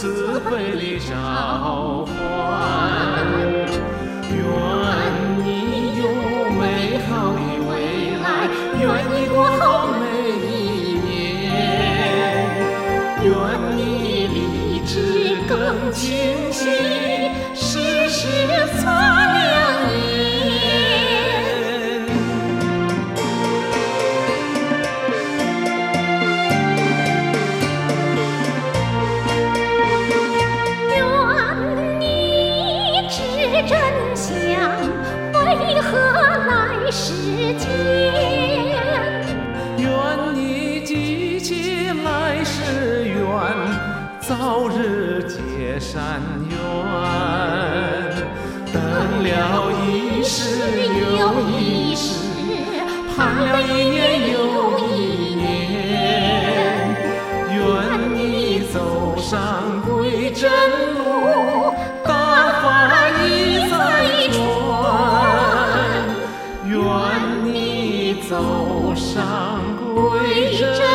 慈悲的召唤愿你有美好的未来愿你过好每一年愿你理智更清晰。何来世间？愿你记起来世缘，早日结善缘。等了一世又一世，盼了一年又一年。愿你走上归真路。楼上归人。